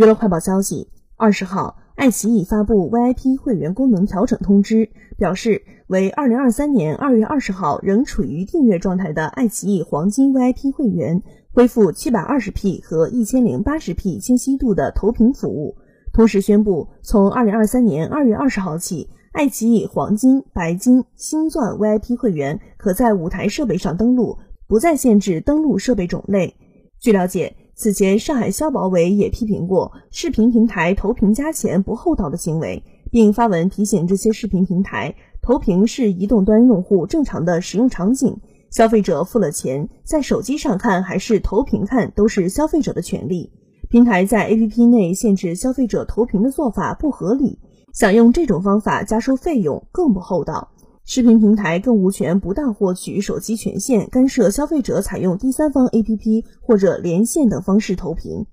娱乐快报消息：二十号，爱奇艺发布 VIP 会员功能调整通知，表示为二零二三年二月二十号仍处于订阅状态的爱奇艺黄金 VIP 会员恢复七百二十 P 和一千零八十 P 清晰度的投屏服务。同时宣布，从二零二三年二月二十号起，爱奇艺黄金、白金、星钻 VIP 会员可在五台设备上登录，不再限制登录设备种类。据了解。此前，上海消保委也批评过视频平台投屏加钱不厚道的行为，并发文提醒这些视频平台，投屏是移动端用户正常的使用场景，消费者付了钱，在手机上看还是投屏看都是消费者的权利。平台在 APP 内限制消费者投屏的做法不合理，想用这种方法加收费用更不厚道。视频平台更无权不当获取手机权限，干涉消费者采用第三方 APP 或者连线等方式投屏。